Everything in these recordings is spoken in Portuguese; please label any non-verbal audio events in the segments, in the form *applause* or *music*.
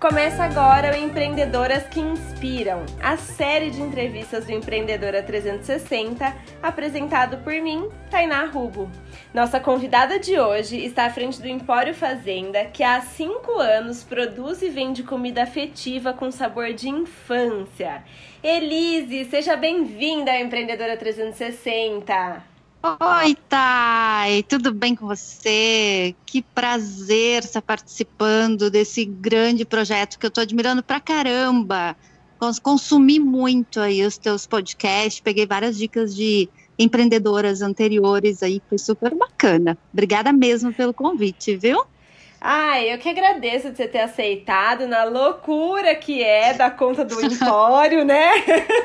Começa agora o Empreendedoras que Inspiram, a série de entrevistas do Empreendedora 360, apresentado por mim, Tainá Rubo. Nossa convidada de hoje está à frente do Empório Fazenda, que há cinco anos produz e vende comida afetiva com sabor de infância. Elise, seja bem-vinda ao Empreendedora 360. Oi, Thay, tudo bem com você? Que prazer estar participando desse grande projeto que eu estou admirando pra caramba. Consumi muito aí os teus podcasts, peguei várias dicas de empreendedoras anteriores aí, foi super bacana. Obrigada mesmo pelo convite, viu? Ai, eu que agradeço de você ter aceitado na loucura que é da conta do Empório, né?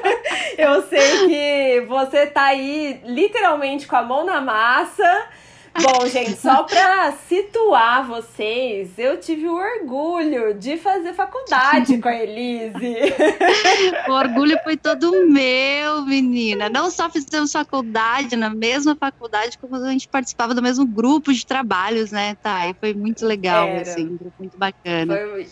*laughs* eu sei que você tá aí literalmente com a mão na massa Bom, gente, só para situar vocês, eu tive o orgulho de fazer faculdade com a Elise. *laughs* o orgulho foi todo meu, menina. Não só fizemos faculdade, na mesma faculdade, como a gente participava do mesmo grupo de trabalhos, né, tá? E foi muito legal, Era. assim, muito bacana. Foi...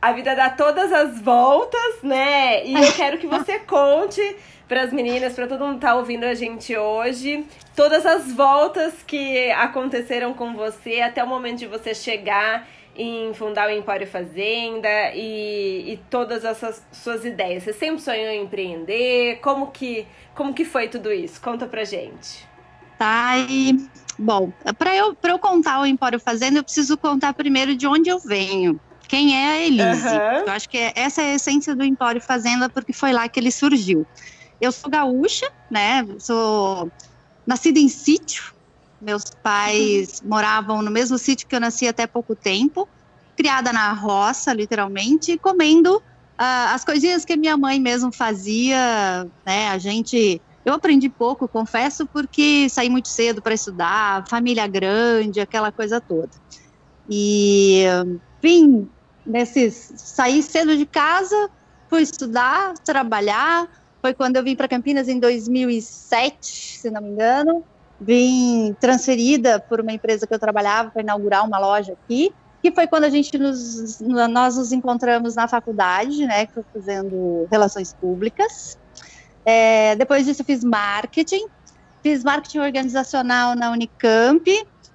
A vida dá todas as voltas, né? E eu quero que você conte para as meninas, para todo mundo que tá ouvindo a gente hoje, todas as voltas que aconteceram com você até o momento de você chegar em fundar o Empório Fazenda e, e todas essas suas ideias. Você sempre sonhou em empreender? Como que, como que foi tudo isso? Conta pra gente. Tá, e, bom, para eu, eu contar o Empório Fazenda, eu preciso contar primeiro de onde eu venho. Quem é a Elise? Uhum. Eu acho que essa é a essência do Empório Fazenda, porque foi lá que ele surgiu. Eu sou gaúcha, né? Sou nascida em sítio. Meus pais uhum. moravam no mesmo sítio que eu nasci até pouco tempo. Criada na roça, literalmente, comendo uh, as coisinhas que minha mãe mesmo fazia, né? A gente eu aprendi pouco, confesso, porque saí muito cedo para estudar, família grande, aquela coisa toda. E vim nesses saí cedo de casa, fui estudar, trabalhar, foi quando eu vim para Campinas em 2007, se não me engano. Vim transferida por uma empresa que eu trabalhava para inaugurar uma loja aqui, que foi quando a gente nos, nós nos encontramos na faculdade, né, que fazendo relações públicas. É, depois disso fiz marketing, fiz marketing organizacional na Unicamp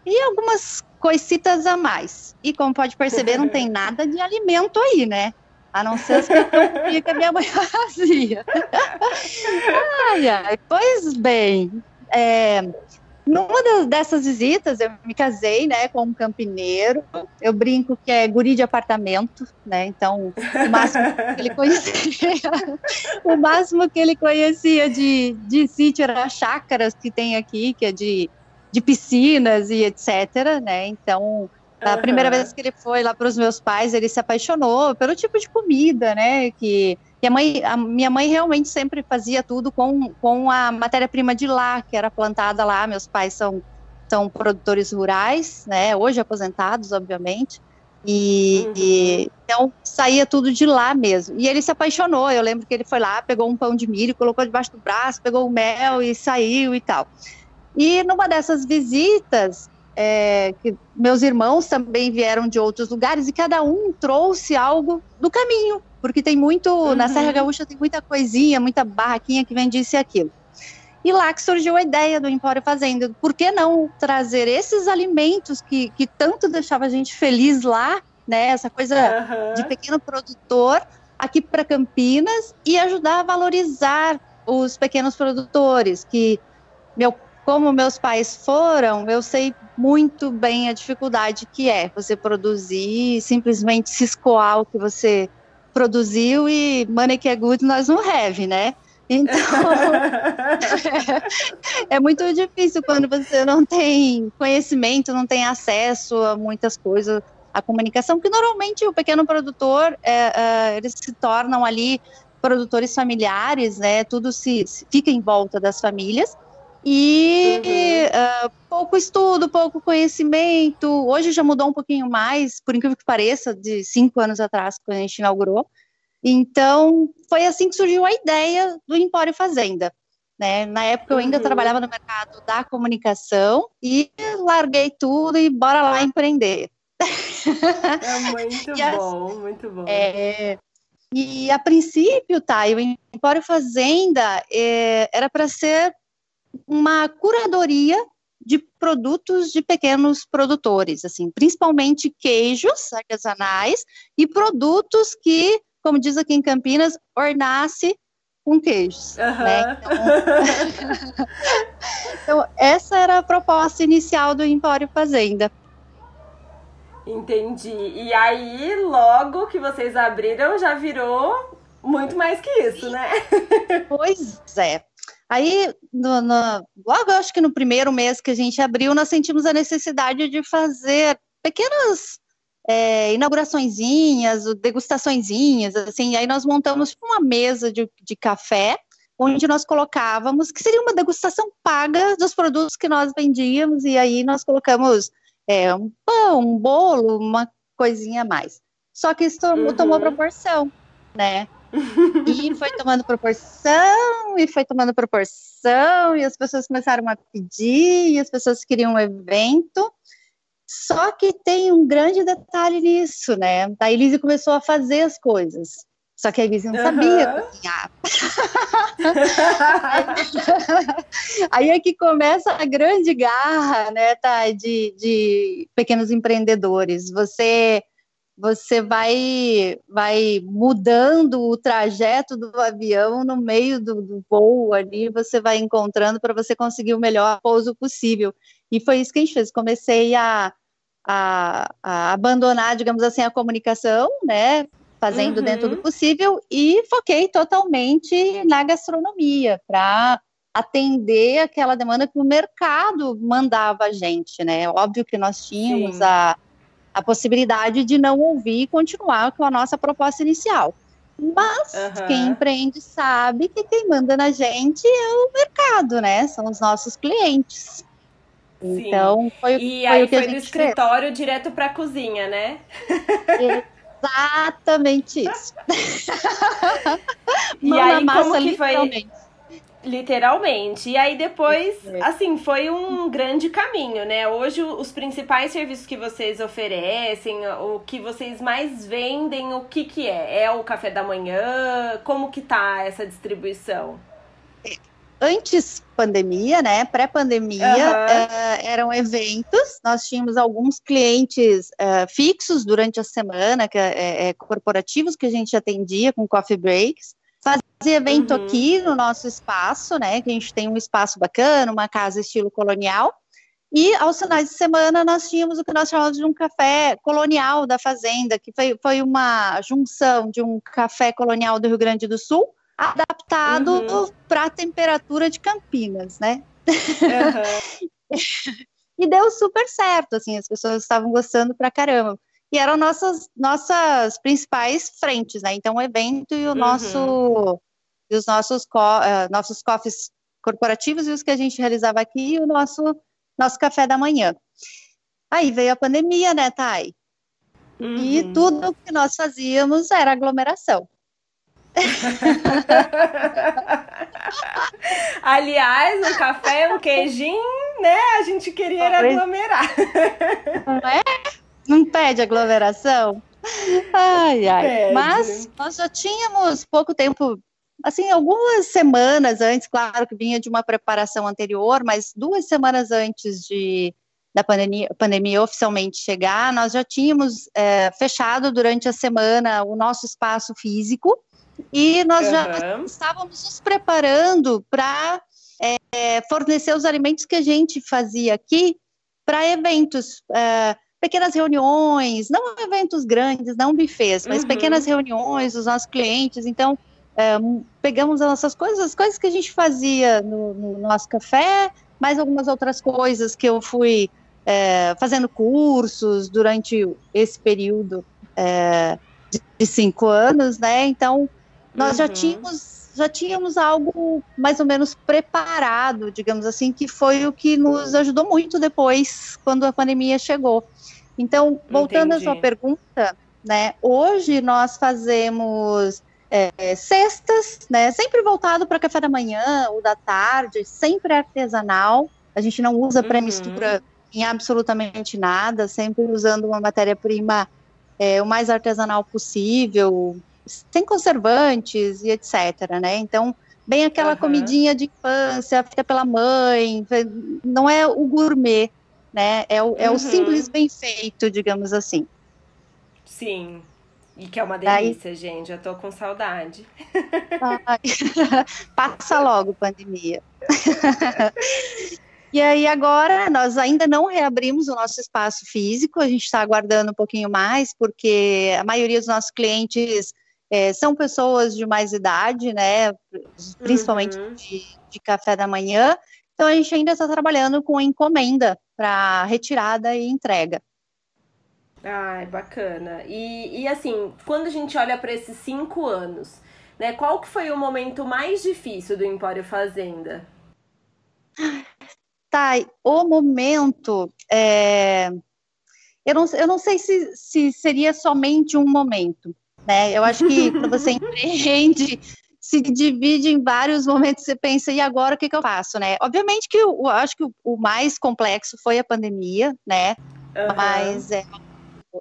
e algumas coisitas a mais. E como pode perceber, não tem *laughs* nada de alimento aí, né? A não ser as que, que a minha mãe *laughs* fazia. ai, ai. Pois bem, é, numa dessas visitas, eu me casei, né, com um campineiro. Eu brinco que é guri de apartamento, né? Então, o máximo que ele conhecia, *laughs* o máximo que ele conhecia de, de sítio era chácaras que tem aqui, que é de, de piscinas e etc, né? Então, a primeira vez que ele foi lá para os meus pais, ele se apaixonou pelo tipo de comida, né? Que, que a, mãe, a minha mãe realmente sempre fazia tudo com, com a matéria-prima de lá, que era plantada lá. Meus pais são, são produtores rurais, né? Hoje aposentados, obviamente. E, uhum. e, então saía tudo de lá mesmo. E ele se apaixonou. Eu lembro que ele foi lá, pegou um pão de milho, colocou debaixo do braço, pegou o mel e saiu e tal. E numa dessas visitas, é, que meus irmãos também vieram de outros lugares e cada um trouxe algo do caminho, porque tem muito, uhum. na Serra Gaúcha tem muita coisinha, muita barraquinha que vende isso e aquilo. E lá que surgiu a ideia do Empório Fazenda. Por que não trazer esses alimentos que, que tanto deixava a gente feliz lá, né? Essa coisa uhum. de pequeno produtor aqui para Campinas e ajudar a valorizar os pequenos produtores que meu como meus pais foram, eu sei muito bem a dificuldade que é você produzir, simplesmente se escoar o que você produziu e money que é good nós não have, né? Então, é, *laughs* é, muito difícil quando você não tem conhecimento, não tem acesso a muitas coisas, a comunicação, que normalmente o pequeno produtor, é, é, eles se tornam ali produtores familiares, né? Tudo se, se fica em volta das famílias e uhum. uh, pouco estudo, pouco conhecimento. Hoje já mudou um pouquinho mais, por incrível que pareça, de cinco anos atrás, quando a gente inaugurou. Então, foi assim que surgiu a ideia do Empório Fazenda. Né? Na época, eu ainda uhum. trabalhava no mercado da comunicação e larguei tudo e bora lá empreender. É muito *laughs* bom, muito bom. É, e a princípio, tá, o Empório Fazenda é, era para ser uma curadoria de produtos de pequenos produtores, assim, principalmente queijos artesanais e produtos que, como diz aqui em Campinas, ornasse com queijos. Uhum. Né? Então, *laughs* então, essa era a proposta inicial do Empório Fazenda. Entendi. E aí, logo que vocês abriram, já virou muito mais que isso, né? Pois é. Aí, no, no, logo acho que no primeiro mês que a gente abriu, nós sentimos a necessidade de fazer pequenas é, inauguraçõezinhas, degustaçõezinhas, assim, aí nós montamos uma mesa de, de café, onde nós colocávamos, que seria uma degustação paga dos produtos que nós vendíamos, e aí nós colocamos é, um pão, um bolo, uma coisinha a mais. Só que isso tomou, uhum. tomou proporção, né? E foi tomando proporção, e foi tomando proporção, e as pessoas começaram a pedir, e as pessoas queriam um evento. Só que tem um grande detalhe nisso, né? A Elise começou a fazer as coisas. Só que a Elise não uhum. sabia cozinhar. *laughs* Aí é que começa a grande garra, né, tá, de, de pequenos empreendedores. Você você vai vai mudando o trajeto do avião no meio do, do voo ali, você vai encontrando para você conseguir o melhor pouso possível. E foi isso que a gente fez. Comecei a, a, a abandonar, digamos assim, a comunicação, né? Fazendo uhum. dentro do possível e foquei totalmente na gastronomia para atender aquela demanda que o mercado mandava a gente, né? Óbvio que nós tínhamos a a possibilidade de não ouvir e continuar com a nossa proposta inicial. Mas uhum. quem empreende sabe que quem manda na gente é o mercado, né? São os nossos clientes. Sim. Então, foi, e foi aí o que foi do escritório fez. direto para a cozinha, né? Exatamente isso. *laughs* e aí, como que foi? Literalmente. E aí depois, assim, foi um grande caminho, né? Hoje os principais serviços que vocês oferecem, o que vocês mais vendem, o que que é? É o café da manhã? Como que tá essa distribuição? Antes pandemia, né? Pré-pandemia, uhum. uh, eram eventos. Nós tínhamos alguns clientes uh, fixos durante a semana, que é, é, corporativos que a gente atendia com coffee breaks fazia evento uhum. aqui no nosso espaço, né? Que a gente tem um espaço bacana, uma casa estilo colonial. E aos finais de semana nós tínhamos o que nós chamamos de um café colonial da fazenda, que foi, foi uma junção de um café colonial do Rio Grande do Sul, adaptado uhum. para a temperatura de Campinas, né? Uhum. *laughs* e deu super certo, assim, as pessoas estavam gostando pra caramba e eram nossas, nossas principais frentes, né? Então, o evento e o uhum. nosso, e os nossos, co, uh, nossos coffees corporativos e os que a gente realizava aqui e o nosso, nosso café da manhã. Aí veio a pandemia, né, Thay? Uhum. E tudo que nós fazíamos era aglomeração. *laughs* Aliás, um café, um queijinho, né? A gente queria aglomerar. Não é? Não pede aglomeração? Ai, ai. Pede. Mas nós já tínhamos pouco tempo, assim, algumas semanas antes, claro que vinha de uma preparação anterior, mas duas semanas antes de da pandemia, pandemia oficialmente chegar, nós já tínhamos é, fechado durante a semana o nosso espaço físico e nós uhum. já estávamos nos preparando para é, fornecer os alimentos que a gente fazia aqui para eventos. É, pequenas reuniões, não eventos grandes, não bufês, mas uhum. pequenas reuniões dos nossos clientes. Então, é, pegamos as nossas coisas, as coisas que a gente fazia no, no nosso café, mais algumas outras coisas que eu fui é, fazendo cursos durante esse período é, de, cinco anos, né? Então, nós uhum. já tínhamos já tínhamos algo mais ou menos preparado, digamos assim, que foi o que nos ajudou muito depois, quando a pandemia chegou. Então, voltando Entendi. à sua pergunta, né, hoje nós fazemos é, cestas, né, sempre voltado para café da manhã ou da tarde, sempre artesanal. A gente não usa uhum. pré-mistura em absolutamente nada, sempre usando uma matéria-prima é, o mais artesanal possível, sem conservantes e etc, né? Então, bem aquela uhum. comidinha de infância feita pela mãe, não é o gourmet, né? É o, é uhum. o simples bem feito, digamos assim. Sim. E que é uma delícia, Daí... gente. Já tô com saudade. *laughs* Passa logo, pandemia. *laughs* E aí agora nós ainda não reabrimos o nosso espaço físico, a gente está aguardando um pouquinho mais, porque a maioria dos nossos clientes é, são pessoas de mais idade, né? Principalmente uhum. de, de café da manhã. Então a gente ainda está trabalhando com encomenda para retirada e entrega. Ai, bacana. E, e assim, quando a gente olha para esses cinco anos, né? Qual que foi o momento mais difícil do Empório Fazenda? Tá, o momento. É... Eu, não, eu não sei se, se seria somente um momento, né? Eu acho que quando você *laughs* empreende, se divide em vários momentos, você pensa, e agora o que, que eu faço, né? Obviamente que eu, eu acho que o, o, mais complexo foi a pandemia, né? Uhum. Mas é,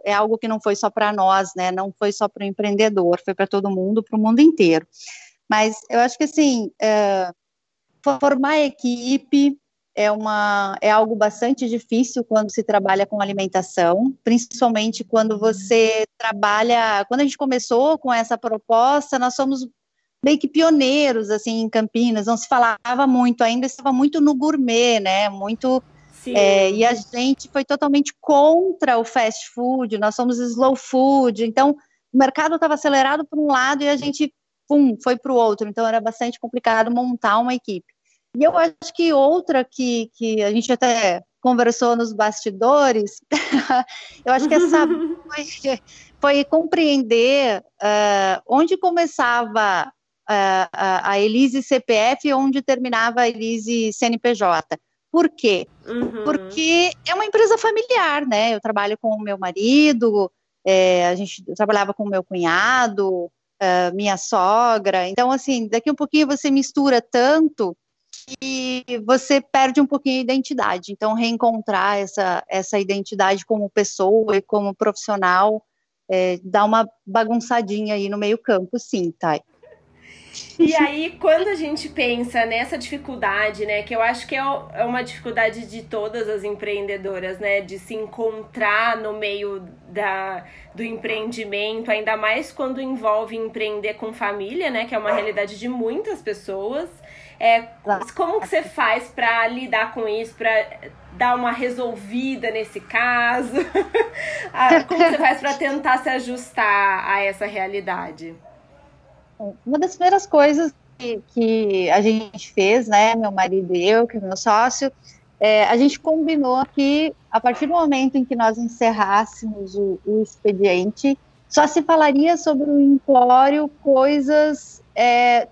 é algo que não foi só para nós, né? Não foi só para o empreendedor, foi para todo mundo, para o mundo inteiro. Mas eu acho que assim, é, formar equipe, é, uma, é algo bastante difícil quando se trabalha com alimentação, principalmente quando você trabalha. Quando a gente começou com essa proposta, nós somos meio que pioneiros assim em Campinas, não se falava muito, ainda estava muito no gourmet, né? Muito. É, e a gente foi totalmente contra o fast food, nós somos slow food, então o mercado estava acelerado por um lado e a gente pum, foi para o outro, então era bastante complicado montar uma equipe. E eu acho que outra que, que a gente até conversou nos bastidores, *laughs* eu acho que essa *laughs* foi, foi compreender uh, onde começava uh, a Elise CPF e onde terminava a Elise CNPJ. Por quê? Uhum. Porque é uma empresa familiar, né? Eu trabalho com o meu marido, é, a gente trabalhava com o meu cunhado, uh, minha sogra. Então, assim, daqui um pouquinho você mistura tanto que você perde um pouquinho a identidade. Então, reencontrar essa, essa identidade como pessoa e como profissional é, dá uma bagunçadinha aí no meio campo, sim, Thay. E aí, quando a gente pensa nessa dificuldade, né, que eu acho que é, é uma dificuldade de todas as empreendedoras, né, de se encontrar no meio da, do empreendimento, ainda mais quando envolve empreender com família, né, que é uma realidade de muitas pessoas. É, como que você faz para lidar com isso, para dar uma resolvida nesse caso? *laughs* Ah, como você faz para tentar se ajustar a essa realidade? Uma das primeiras coisas que, que a gente fez, né, meu marido e eu, que é meu sócio, é, a gente combinou que a partir do momento em que nós encerrássemos o, o expediente, só se falaria sobre o implório coisas é,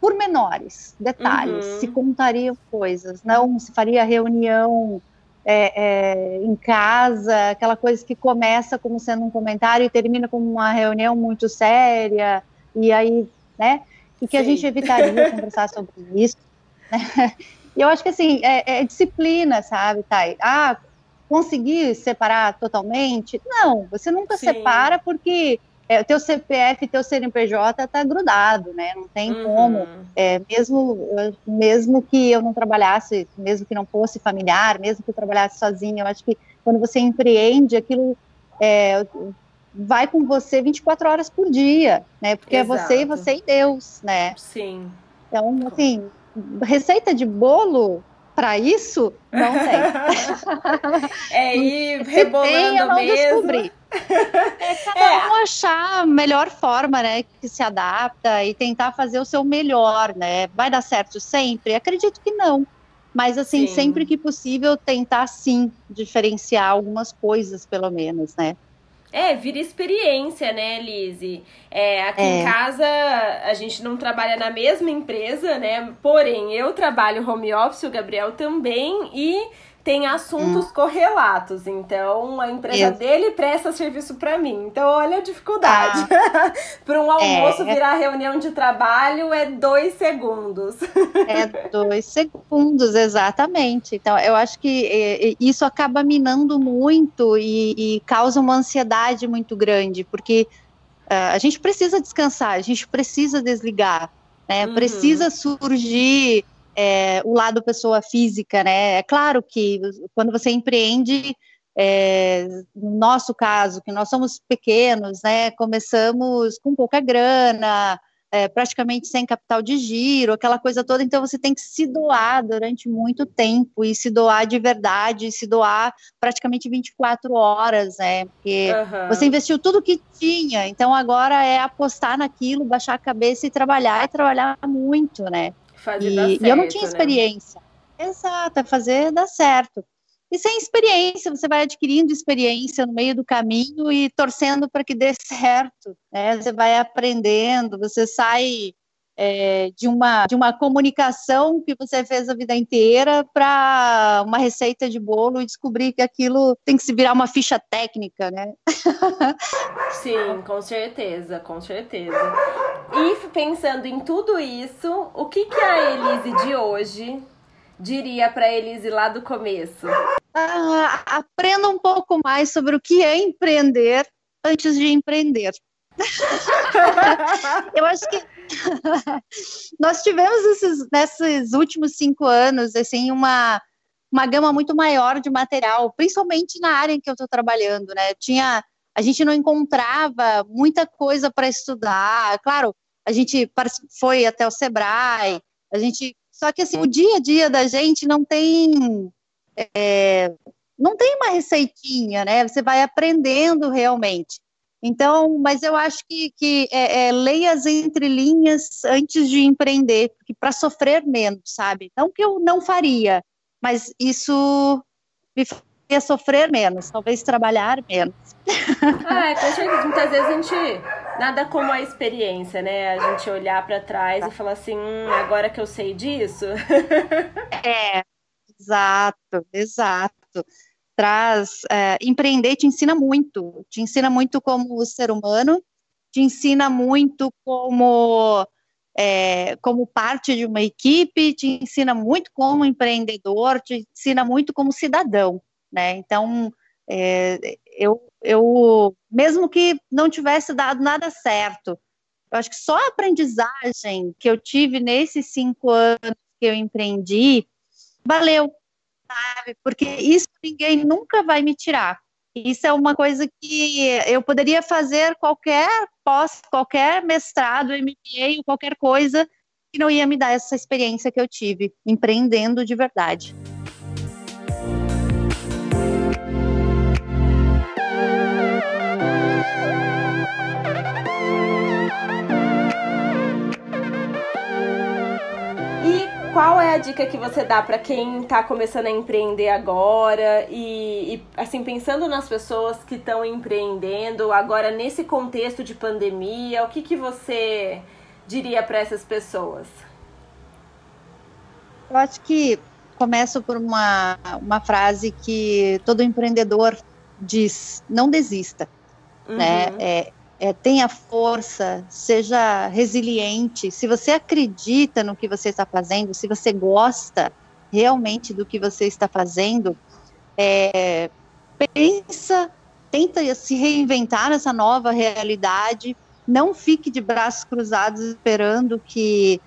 pormenores, detalhes, uhum. se contariam coisas, não se faria reunião é, é, em casa, aquela coisa que começa como sendo um comentário e termina como uma reunião muito séria, e aí, né, e que Sim. a gente evitaria *laughs* conversar sobre isso, né? E eu acho que, assim, é, é disciplina, sabe, Thay? Ah, conseguir separar totalmente? Não, você nunca Sim. separa porque é, o teu CPF teu CNPJ tá grudado, né? Não tem uhum. como. É, mesmo, mesmo que eu não trabalhasse, mesmo que não fosse familiar, mesmo que eu trabalhasse sozinha, eu acho que quando você empreende, aquilo é, vai com você 24 horas por dia, né? Porque Exato. é você e você e Deus, né? Sim. Então, assim, receita de bolo para isso não tem. *laughs* é ir *laughs* rebolando tem, eu não mesmo. Descobri. É cada é. um achar a melhor forma, né, que se adapta e tentar fazer o seu melhor, né? Vai dar certo sempre? Acredito que não. Mas, assim, sim. sempre que possível, tentar, sim, diferenciar algumas coisas, pelo menos, né? É, vira experiência, né, Lise? É, aqui é. em casa a gente não trabalha na mesma empresa, né? Porém, eu trabalho home office, o Gabriel também, e tem assuntos hum. correlatos. Então, a empresa Isso. dele presta serviço para mim. Então, olha a dificuldade. *laughs* Ah. para um almoço é. virar reunião de trabalho é dois segundos. é dois segundos, exatamente. Então, eu acho que é, é, isso acaba minando muito e, e causa uma ansiedade muito grande, porque uh, a gente precisa descansar, a gente precisa desligar, né? Uhum. Precisa surgir é, o lado pessoa física, né? É claro que quando você empreende, é, no nosso caso, que nós somos pequenos, né? Começamos com pouca grana, é, praticamente sem capital de giro, aquela coisa toda, então você tem que se doar durante muito tempo e se doar de verdade, se doar praticamente 24 horas, né? Porque uhum. você investiu tudo que tinha, então agora é apostar naquilo, baixar a cabeça e trabalhar e trabalhar muito, né? Fazer e, certo, e eu não tinha né? experiência. Né? Exato, fazer dar certo. E sem experiência, você vai adquirindo experiência no meio do caminho e torcendo para que dê certo. Né? Você vai aprendendo, você sai é, de, uma, de uma comunicação que você fez a vida inteira para uma receita de bolo e descobrir que aquilo tem que se virar uma ficha técnica, né? *laughs* Sim, com certeza, com certeza. E pensando em tudo isso, o que, que a Elise de hoje diria para Elise lá do começo? Ah, aprenda um pouco mais sobre o que é empreender antes de empreender. *laughs* eu acho que *laughs* nós tivemos esses, nesses últimos cinco anos assim uma uma gama muito maior de material, principalmente na área em que eu estou trabalhando, né? Tinha a gente não encontrava muita coisa para estudar. Claro, a gente foi até o Sebrae, a gente só que assim o dia a dia da gente não tem é, não tem uma receitinha, né? Você vai aprendendo realmente. Então, mas eu acho que, que é, é, leia as entrelinhas antes de empreender, para sofrer menos, sabe? Não que eu não faria, mas isso me faria sofrer menos, talvez trabalhar menos. Ah, é, com certeza. Muitas vezes a gente. Nada como a experiência, né? A gente olhar para trás e falar assim: hum, agora que eu sei disso. É, exato, exato traz. É, empreender te ensina muito, te ensina muito como ser humano, te ensina muito como. É, como parte de uma equipe, te ensina muito como empreendedor, te ensina muito como cidadão, né? Então, é, eu, eu, mesmo que não tivesse dado nada certo, eu acho que só a aprendizagem que eu tive nesses cinco anos que eu empreendi, valeu, sabe? Porque isso ninguém nunca vai me tirar. Isso é uma coisa que eu poderia fazer qualquer pós, qualquer mestrado, MBA, qualquer coisa que não ia me dar essa experiência que eu tive empreendendo de verdade. A dica que você dá para quem está começando a empreender agora e, e assim pensando nas pessoas que estão empreendendo agora nesse contexto de pandemia, o que que você diria para essas pessoas? Eu acho que começo por uma, uma frase que todo empreendedor diz: não desista. Né? Uhum. Né? É, é, tenha força, seja resiliente. Se você acredita no que você está fazendo, se você gosta realmente do que você está fazendo, é, pensa, tenta se reinventar nessa nova realidade. Não fique de braços cruzados esperando que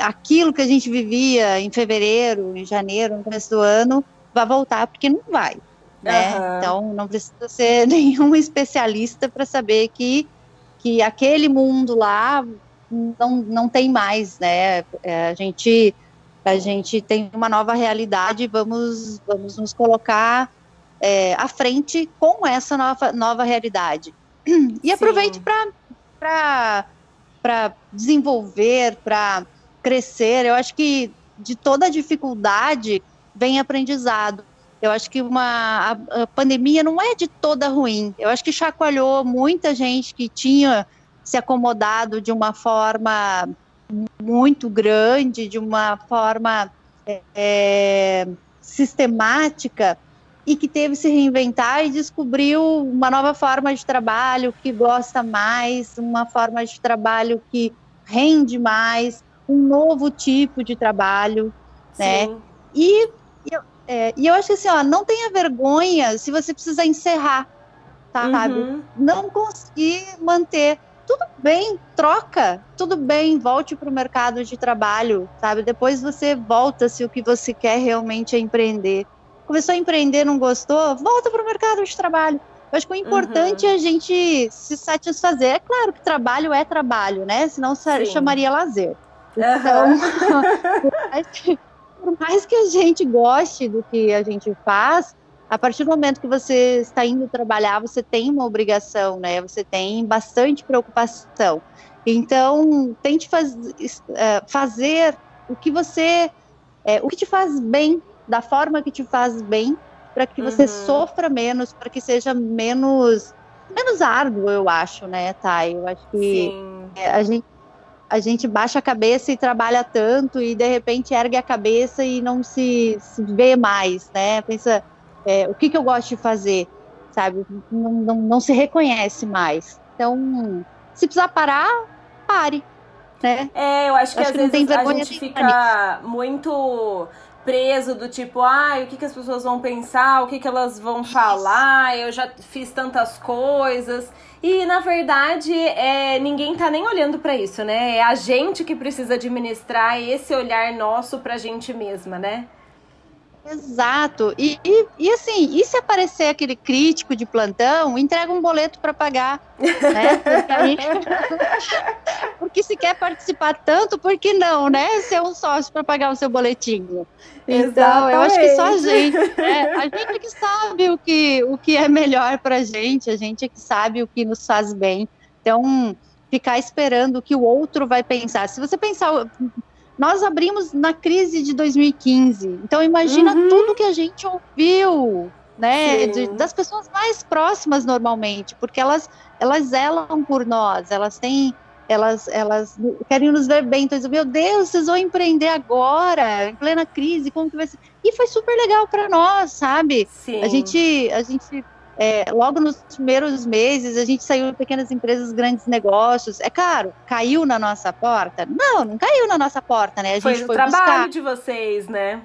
aquilo que a gente vivia em fevereiro, em janeiro, no começo do ano, vá voltar, porque não vai né? Uhum. Então não precisa ser *laughs* nenhum especialista para saber que, que aquele mundo lá não, não tem mais, né? É, a gente a gente tem uma nova realidade, vamos vamos nos colocar é, à frente com essa nova, nova realidade. *clears throat* E aproveite para desenvolver, para crescer. Eu acho que de toda dificuldade vem aprendizado. Eu acho que uma, a, a pandemia não é de toda ruim. Eu acho que chacoalhou muita gente que tinha se acomodado de uma forma muito grande, de uma forma é, sistemática e que teve que se reinventar e descobriu uma nova forma de trabalho que gosta mais, uma forma de trabalho que rende mais, um novo tipo de trabalho, né? Sim. né? E, é, e eu acho que assim, ó, não tenha vergonha se você precisa encerrar, sabe? Uhum. Não conseguir manter. Tudo bem, troca, tudo bem, volte para o mercado de trabalho, sabe? Depois você volta se o que você quer realmente é empreender começou a empreender, não gostou, volta para o mercado de trabalho. Eu acho que o importante uhum. é a gente se satisfazer. É claro que trabalho é trabalho, né? Senão Sim. chamaria lazer. Então, *laughs* *laughs* uhum. Por, mais que, a gente goste do que a gente faz, a partir do momento que você está indo trabalhar, você tem uma obrigação, né? Você tem bastante preocupação. Então, tente faz, é, fazer o que você, é, o que te faz bem da forma que te faz bem, para que você uhum. sofra menos, para que seja menos menos árduo, eu acho, né, Thay? Eu acho que é, a gente a gente baixa a cabeça e trabalha tanto e de repente ergue a cabeça e não se, se vê mais, né? Pensa, é, o que, que eu gosto de fazer, sabe? Não, não, não se reconhece mais. Então, se precisar parar, pare. Né? É, eu acho que acho às que vezes a gente fica muito preso do tipo, ai, ah, o que, que as pessoas vão pensar, o que, que elas vão falar, eu já fiz tantas coisas. E na verdade, é, ninguém tá nem olhando para isso, né? É a gente que precisa administrar esse olhar nosso pra gente mesma, né? Exato. E, e, e, assim, e se aparecer aquele crítico de plantão, entrega um boleto para pagar. Né? *laughs* Porque, se quer participar tanto, por que não, né? Ser um sócio para pagar o seu boletinho. Então, Exatamente. eu acho que só a gente, né? A gente que sabe o que, o que é melhor para a gente, a gente é que sabe o que nos faz bem. Então, ficar esperando o que o outro vai pensar. Se você pensar nós abrimos na crise de 2015. Então imagina uhum. tudo que a gente ouviu, né, de, das pessoas mais próximas normalmente, porque elas elas zelam por nós, elas têm elas, elas querem nos ver bem, então dizem, meu Deus, vocês vão empreender agora, em plena crise, como que vai ser? E foi super legal para nós, sabe? Sim. A gente, a gente é, logo nos primeiros meses, a gente saiu de pequenas empresas, grandes negócios. É claro, caiu na nossa porta? Não, não caiu na nossa porta, né? A foi gente foi o trabalho buscar. de vocês, né?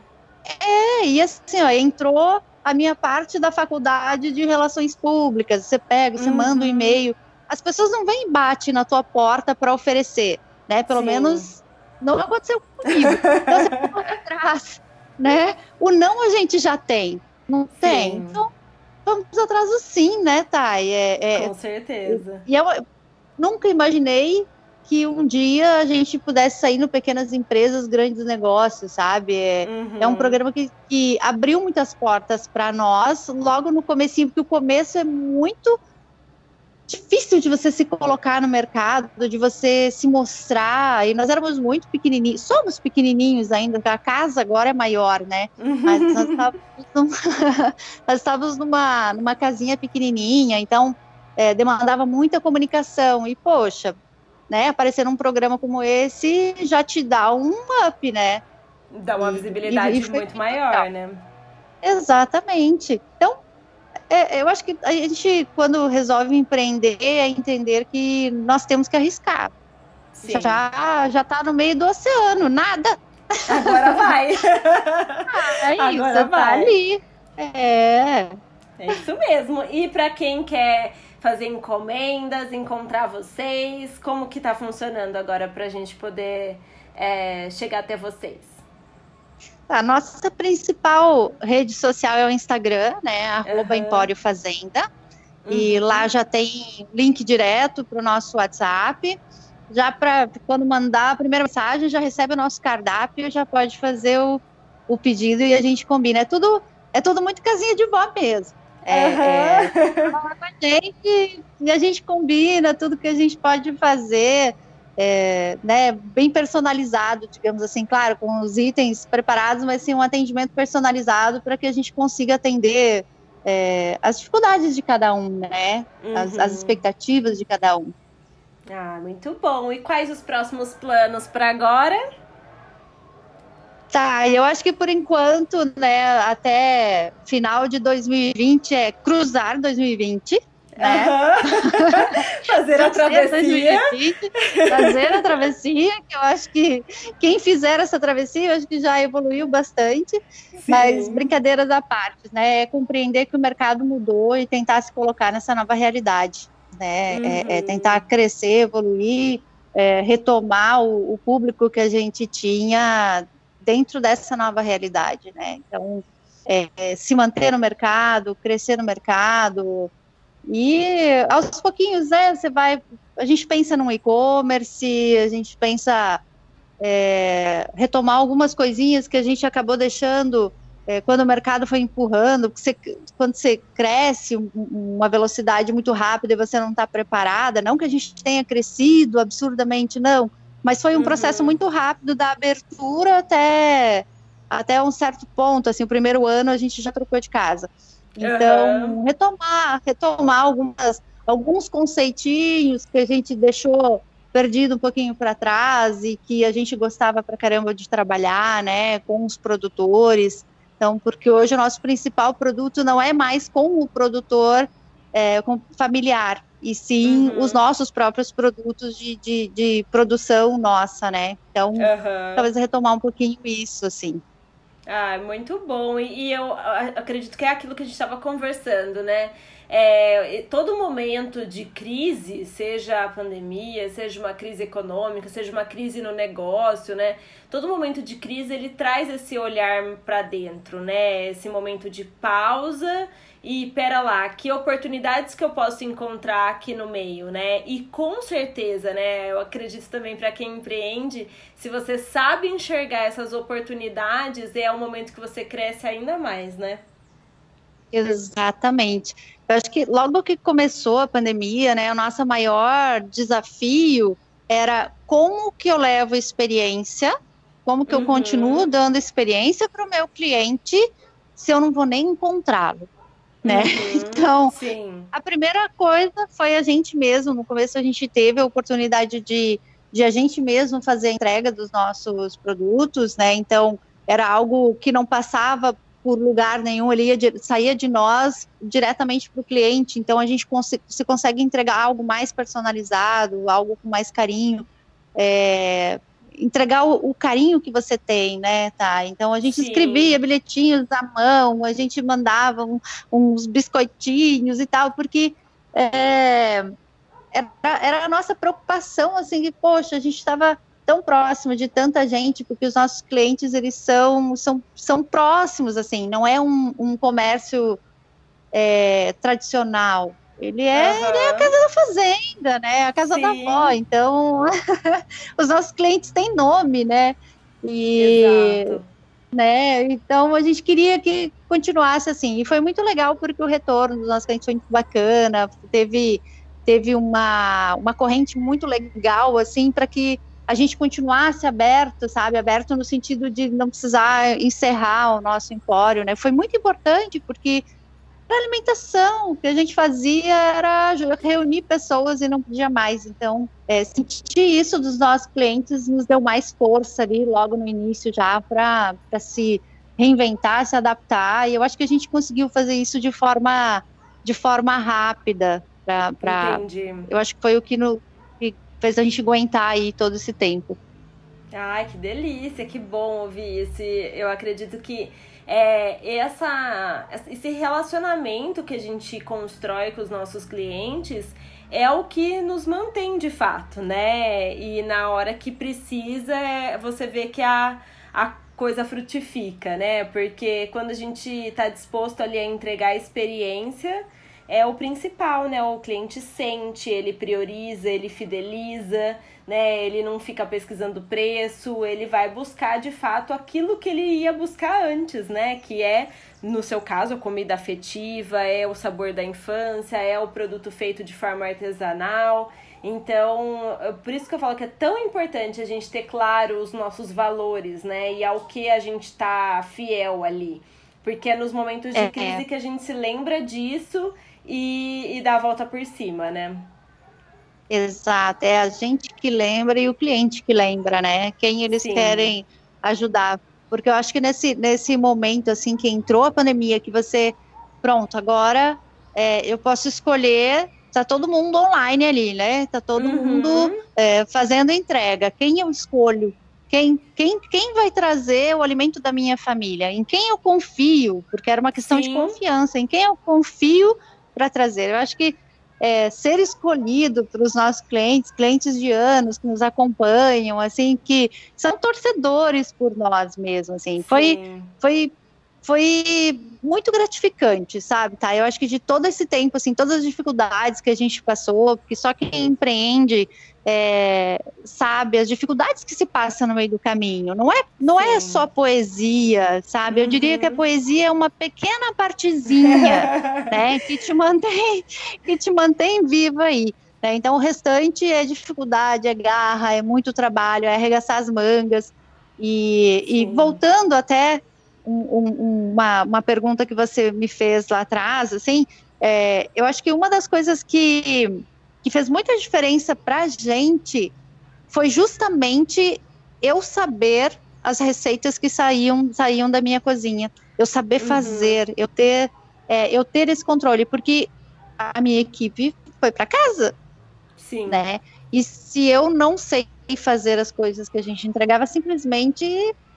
É, e assim, ó, entrou a minha parte da faculdade de relações públicas. Você pega, você uhum. manda um e-mail. As pessoas não vêm e bate na tua porta para oferecer, né? Pelo Sim. menos não aconteceu comigo. Então você pode atrás, né? O não a gente já tem, não Sim. tem. Então vamos atrás do sim, né, Thay? É, é, Com certeza. E eu nunca imaginei que um dia a gente pudesse sair no Pequenas Empresas, Grandes Negócios, sabe? É, uhum. é um programa que, que abriu muitas portas para nós logo no comecinho, porque o começo é muito difícil de você se colocar no mercado, de você se mostrar. E nós éramos muito pequenininhos, somos pequenininhos ainda, a casa agora é maior, né? Mas nós estávamos, num, *laughs* nós estávamos numa, numa casinha pequenininha, então é, demandava muita comunicação. E, poxa, né, aparecer num programa como esse já te dá um up, né? Dá uma visibilidade e, e muito maior, legal. né? Exatamente. Então, é, eu acho que a gente, quando resolve empreender, é entender que nós temos que arriscar. Sim. Já, já tá no meio do oceano, nada. Agora vai. *laughs* ah, é Agora isso, tá vai. tá ali. É. É isso mesmo. E para quem quer fazer encomendas, encontrar vocês, como que tá funcionando agora pra gente poder é, chegar até vocês? A nossa principal rede social é o Instagram, né? Arroba uhum. Empório Fazenda. Uhum. E lá já tem link direto para o nosso WhatsApp. Já para quando mandar a primeira mensagem, já recebe o nosso cardápio, já pode fazer o, o pedido e a gente combina. É tudo, é tudo muito casinha de vó mesmo. É, uhum. é, com a gente e a gente combina tudo que a gente pode fazer é, né, bem personalizado, digamos assim, claro, com os itens preparados, mas sim um atendimento personalizado para que a gente consiga atender é, as dificuldades de cada um, né? Uhum. As, as, expectativas de cada um. Ah, muito bom. E quais os próximos planos para agora? Tá, eu acho que por enquanto, né, até final de 2020 é cruzar 2020. Né? Uhum. *laughs* fazer a travessia. 2020, fazer a travessia, que eu acho que quem fizer essa travessia, eu acho que já evoluiu bastante. Sim. Mas brincadeiras à parte, né? É compreender que o mercado mudou e tentar se colocar nessa nova realidade. Né? Uhum. É, é, uhum. tentar crescer, evoluir, é, retomar o, o público que a gente tinha dentro dessa nova realidade, né? Então, é, se manter no mercado, crescer no mercado e aos pouquinhos, né? Você vai, a gente pensa no e-commerce, a gente pensa é, retomar algumas coisinhas que a gente acabou deixando é, quando o mercado foi empurrando, você, quando você cresce uma velocidade muito rápida e você não está preparada, não que a gente tenha crescido absurdamente, não, mas foi um uhum. processo muito rápido da abertura até, até um certo ponto. Assim, o primeiro ano a gente já trocou de casa. Então, uhum. retomar, retomar algumas, alguns conceitinhos que a gente deixou perdido um pouquinho para trás e que a gente gostava para caramba de trabalhar, né, com os produtores. Então, porque hoje o nosso principal produto não é mais com o produtor é, com familiar, e sim uhum. os nossos próprios produtos de, de, de, produção nossa, né? Então, uhum. talvez retomar um pouquinho isso, assim. Ah, muito bom. E, eu acredito que é aquilo que a gente estava conversando, né? É, todo momento de crise, seja a pandemia, seja uma crise econômica, seja uma crise no negócio, né? Todo momento de crise ele traz esse olhar para dentro, né? Esse momento de pausa e pera lá, que oportunidades que eu posso encontrar aqui no meio, né? E com certeza, né? Eu acredito também para quem empreende, se você sabe enxergar essas oportunidades, é o momento que você cresce ainda mais, né? Exatamente. Eu acho que logo que começou a pandemia, né, o nosso maior desafio era como que eu levo experiência, como que uhum. eu continuo dando experiência para o meu cliente se eu não vou nem encontrá-lo né? Uhum, *laughs* então, sim. a primeira coisa foi a gente mesmo. No começo a gente teve a oportunidade de, de a gente mesmo fazer a entrega dos nossos produtos, né? Então, era algo que não passava por lugar nenhum, ele ia, saía de nós diretamente para o cliente. Então, a gente cons se consegue entregar algo mais personalizado, algo com mais carinho. É, entregar o, o, carinho que você tem, né, tá? Então a gente Sim. escrevia bilhetinhos à mão, a gente mandava um, uns biscoitinhos e tal, porque é, era, era, a nossa preocupação, assim, que, poxa, a gente estava tão próximo de tanta gente, porque os nossos clientes, eles são, são, são próximos, assim, não é um, um comércio é, tradicional, ele é, uhum. ele é a casa da fazenda, né? A casa Sim. da avó. Então, *laughs* os nossos clientes têm nome, né? E, Exato. Né? Então, a gente queria que continuasse assim. E foi muito legal porque o retorno dos nossos clientes foi muito bacana. Teve, teve uma, uma corrente muito legal, assim, para que a gente continuasse aberto, sabe? Aberto no sentido de não precisar encerrar o nosso empório, né? Foi muito importante porque para alimentação. O que a gente fazia era reunir pessoas e não podia mais. Então, é, sentir isso dos nossos clientes nos deu mais força ali logo no início já para se reinventar, se adaptar. E eu acho que a gente conseguiu fazer isso de forma de forma rápida. Pra, pra, Entendi. Eu acho que foi o que, no, que fez a gente aguentar aí todo esse tempo. Ai, que delícia, que bom ouvir esse. Eu acredito que é, essa, esse relacionamento que a gente constrói com os nossos clientes é o que nos mantém de fato, né? E na hora que precisa, é, você vê que a, a coisa frutifica, né? Porque quando a gente está disposto ali a entregar a experiência, é o principal, né? O cliente sente, ele prioriza, ele fideliza, né? Ele não fica pesquisando preço, ele vai buscar de fato aquilo que ele ia buscar antes, né? Que é, no seu caso, a comida afetiva, é o sabor da infância, é o produto feito de forma artesanal. Então, por isso que eu falo que é tão importante a gente ter claro os nossos valores, né? E ao que a gente tá fiel ali. Porque é nos momentos de é, crise é. que a gente se lembra disso e, e dá a volta por cima, né? Exato, é a gente que lembra e o cliente que lembra, né? Quem eles Sim. querem ajudar. porque eu acho que nesse, nesse momento, assim, que entrou a pandemia, que você, pronto, agora é, eu posso escolher, tá todo mundo online ali, né? Tá todo uhum. mundo é, fazendo entrega. Quem eu escolho? Quem, quem, quem vai trazer o alimento da minha família? Em quem eu confio? Porque era uma questão Sim. de confiança. Em quem eu confio para trazer? Eu acho que é, ser escolhido para os nossos clientes, clientes de anos que nos acompanham, assim, que são torcedores por nós mesmo, assim, foi, foi, foi muito gratificante, sabe, tá? Eu acho que de todo esse tempo, assim, todas as dificuldades que a gente passou, porque só quem empreende é, sabe as dificuldades que se passam no meio do caminho. Não é, não é só poesia, sabe? Eu diria que a uhum. poesia é uma pequena partezinha, *laughs* né, que te mantém, que te mantém viva aí. Né? Então o restante é dificuldade, é garra, é muito trabalho, é arregaçar as mangas. E, e voltando até um, um, uma, uma pergunta que você me fez lá atrás, assim, é, eu acho que uma das coisas que que fez muita diferença para a gente foi justamente eu saber as receitas que saíam saíam da minha cozinha, eu saber uhum. fazer, eu ter é, eu ter esse controle, porque a minha equipe foi para casa, sim, né? E se eu não sei fazer as coisas que a gente entregava, simplesmente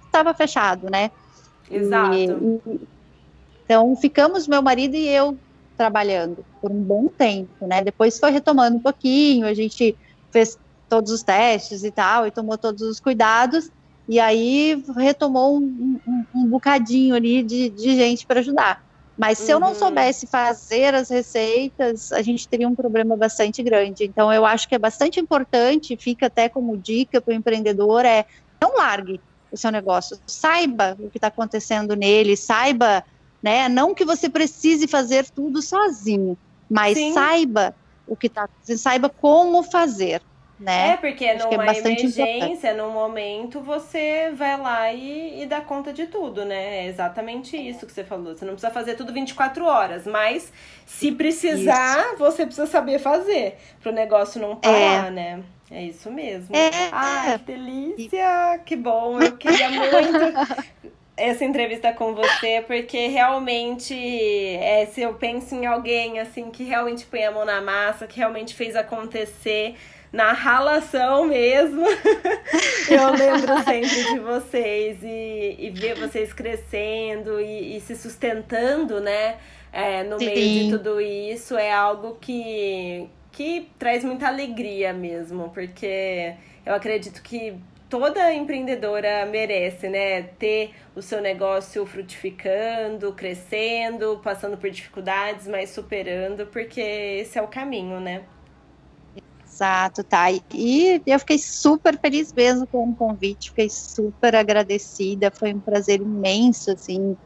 estava fechado, né? Exato. E, e, então ficamos meu marido e eu trabalhando por um bom tempo, né? Depois foi retomando um pouquinho, a gente fez todos os testes e tal, e tomou todos os cuidados, e aí retomou um, um, um bocadinho ali de, de gente para ajudar. Mas se uhum. eu não uhum. soubesse fazer as receitas, a gente teria um problema bastante grande. Então, eu acho que é bastante importante, fica até como dica para o empreendedor, é não largue o seu negócio, saiba o que está acontecendo nele, saiba né? Não que você precise fazer tudo sozinho, mas Sim. saiba o que está, saiba como fazer. Né? É, porque Acho numa é emergência, importante. num momento, você vai lá e, e dá conta de tudo, né? É exatamente isso que você falou. Você não precisa fazer tudo 24 horas, mas se precisar, isso. você precisa saber fazer para o negócio não parar, é. né? É isso mesmo. É. Ai, que delícia! Que bom! Eu queria muito *laughs* essa entrevista com você, porque realmente, é, se eu penso em alguém assim que realmente põe a mão na massa, que realmente fez acontecer na ralação mesmo, *laughs* eu lembro sempre de vocês e, e ver vocês crescendo e, e se sustentando, né? É, no Sim. meio de tudo isso é algo que, que traz muita alegria mesmo, porque eu acredito que toda empreendedora merece, né? Ter o seu negócio frutificando, crescendo, passando por dificuldades, mas superando, porque esse é o caminho, né? Exato, tá. E eu fiquei super feliz mesmo com o convite, fiquei super agradecida, foi um prazer imenso, assim,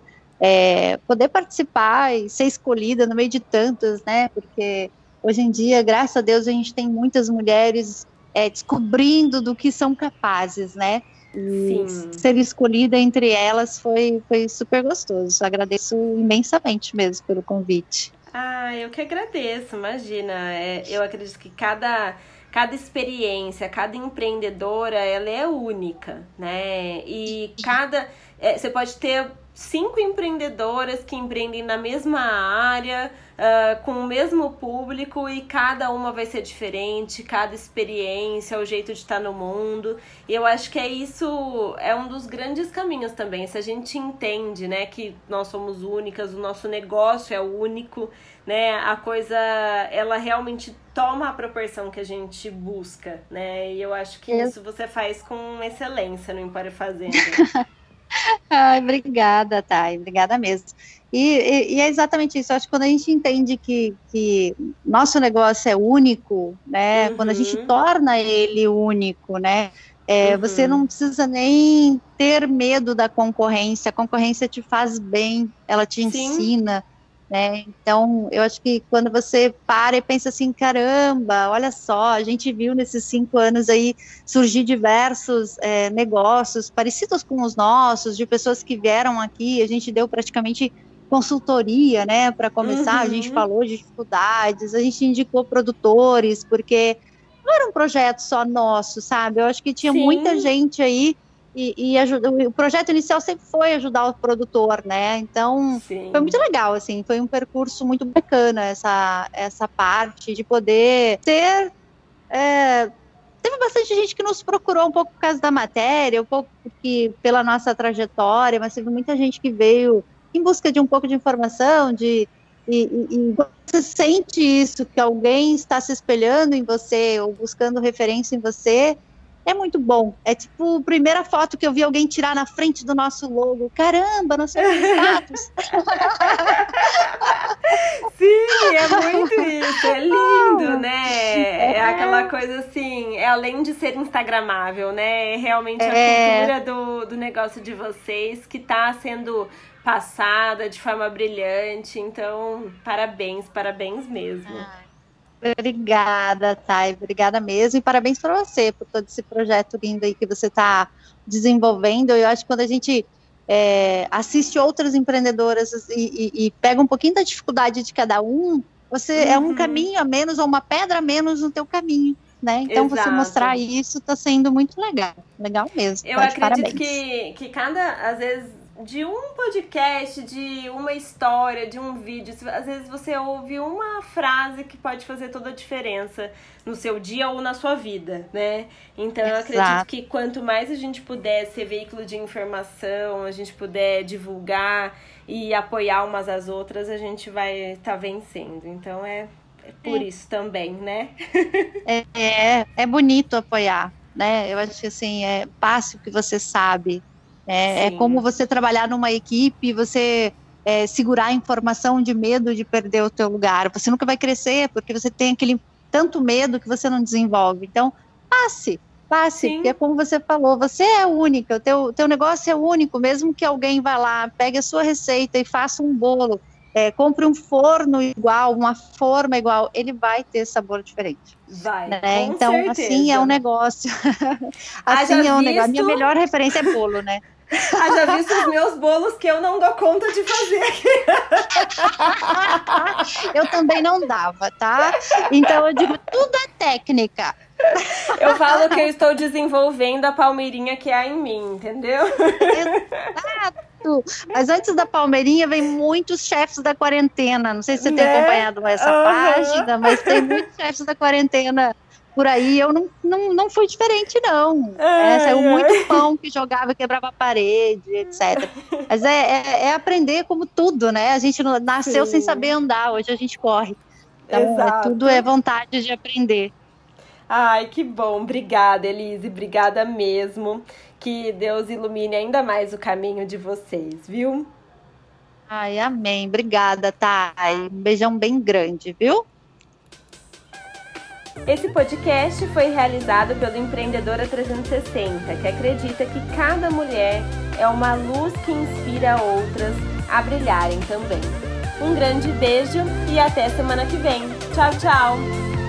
é, poder participar e ser escolhida no meio de tantas, né? Porque hoje em dia, graças a Deus, a gente tem muitas mulheres é, descobrindo do que são capazes, né? E Sim. ser escolhida entre elas foi, foi super gostoso. Agradeço imensamente mesmo pelo convite. Ah, eu que agradeço, imagina. É, eu acredito que cada, cada experiência, cada empreendedora, ela é única, né? E cada. É, você pode ter cinco empreendedoras que empreendem na mesma área uh, com o mesmo público e cada uma vai ser diferente, cada experiência, o jeito de estar no mundo. E eu acho que é isso, é um dos grandes caminhos também. Se a gente entende, né, que nós somos únicas, o nosso negócio é único, né, a coisa, ela realmente toma a proporção que a gente busca, né? E eu acho que isso você faz com excelência no Empório Fazenda. *laughs* Ai, obrigada, Thay, obrigada mesmo. E, e, e, é exatamente isso. Eu acho que quando a gente entende que, que nosso negócio é único, né? Uhum. Quando a gente uhum. torna ele único, né? É, uhum. Você não precisa nem ter medo da concorrência. A concorrência te faz bem, ela te Sim. ensina. Né? Então, eu acho que quando você para e pensa assim, caramba, olha só, a gente viu nesses cinco anos aí surgir diversos é, negócios parecidos com os nossos, de pessoas que vieram aqui, a gente deu praticamente consultoria, né, para começar, uhum. a gente uhum. falou de dificuldades, a gente indicou produtores, porque não era um projeto só nosso, sabe? Eu acho que tinha Sim. muita gente aí e, e ajuda, o projeto inicial sempre foi ajudar o produtor, né? Então Sim. foi muito legal, assim, foi um percurso muito bacana essa, essa parte de poder ter. É, teve bastante gente que nos procurou um pouco por causa da matéria, um pouco porque, pela nossa trajetória, mas teve muita gente que veio em busca de um pouco de informação, de e, e, e, você sente isso, que alguém está se espelhando em você ou buscando referência em você, é muito bom. É tipo a primeira foto que eu vi alguém tirar na frente do nosso logo. Caramba, não sei o status. *laughs* Sim, é muito *laughs* isso. É lindo, né? É aquela coisa assim, é além de ser instagramável, né? É realmente a é... cultura do, do negócio de vocês que está sendo passada de forma brilhante. Então, parabéns, parabéns mesmo. Ah. Obrigada, Thay. Obrigada mesmo. E parabéns para você por todo esse projeto lindo aí que você está desenvolvendo. Eu acho que quando a gente é, assiste outras empreendedoras e, e, e, pega um pouquinho da dificuldade de cada um, você uhum. é um uhum. caminho a menos ou uma pedra a menos no teu caminho. Né? Então Exato. você mostrar isso está sendo muito legal, legal mesmo. Eu tá acredito que, que cada, às vezes, de um podcast, de uma história, de um vídeo, às vezes você ouve uma frase que pode fazer toda a diferença no seu dia ou na sua vida, né? Então Exato. eu acredito que quanto mais a gente puder ser veículo de informação, a gente puder divulgar e apoiar umas às outras, a gente vai estar tá vencendo. Então é, é por é. isso também, né? é, é, é bonito apoiar, né? Eu acho que assim, é passe o que você sabe é, é como você trabalhar numa equipe, você é, segurar a informação de medo de perder o teu lugar. Você nunca vai crescer porque você tem aquele tanto medo que você não desenvolve. Então, passe, passe, porque é como você falou, você é única, o teu, teu negócio é único, mesmo que alguém vá lá, pegue a sua receita e faça um bolo, é, compre um forno igual, uma forma igual, ele vai ter sabor diferente. Vai. Né? Então, certeza. assim é um negócio. *laughs* assim é um visto... negócio. A minha melhor referência é bolo, né? Haja visto os meus bolos que eu não dou conta de fazer aqui. eu também não dava, tá? Então eu digo, tudo é técnica. Eu falo que eu estou desenvolvendo a palmeirinha que há em mim, entendeu? Exato. Mas antes da palmeirinha vem muitos chefes da quarentena. Não sei se você né? tem acompanhado essa uhum. página, mas tem muitos chefes da quarentena por aí, eu não, não, não fui diferente, não. É, saiu muito pão que jogava, quebrava a parede, etc. Mas é, é, é aprender como tudo, né? A gente nasceu Sim. sem saber andar, hoje a gente corre. Então, é, tudo é vontade de aprender. Ai, que bom. Obrigada, Elise. Obrigada mesmo. Que Deus ilumine ainda mais o caminho de vocês, viu? Ai, amém. Obrigada, Thay. Um beijão bem grande, viu? Esse podcast foi realizado pelo Empreendedora 360, que acredita que cada mulher é uma luz que inspira outras a brilharem também. Um grande beijo e até semana que vem. Tchau, tchau!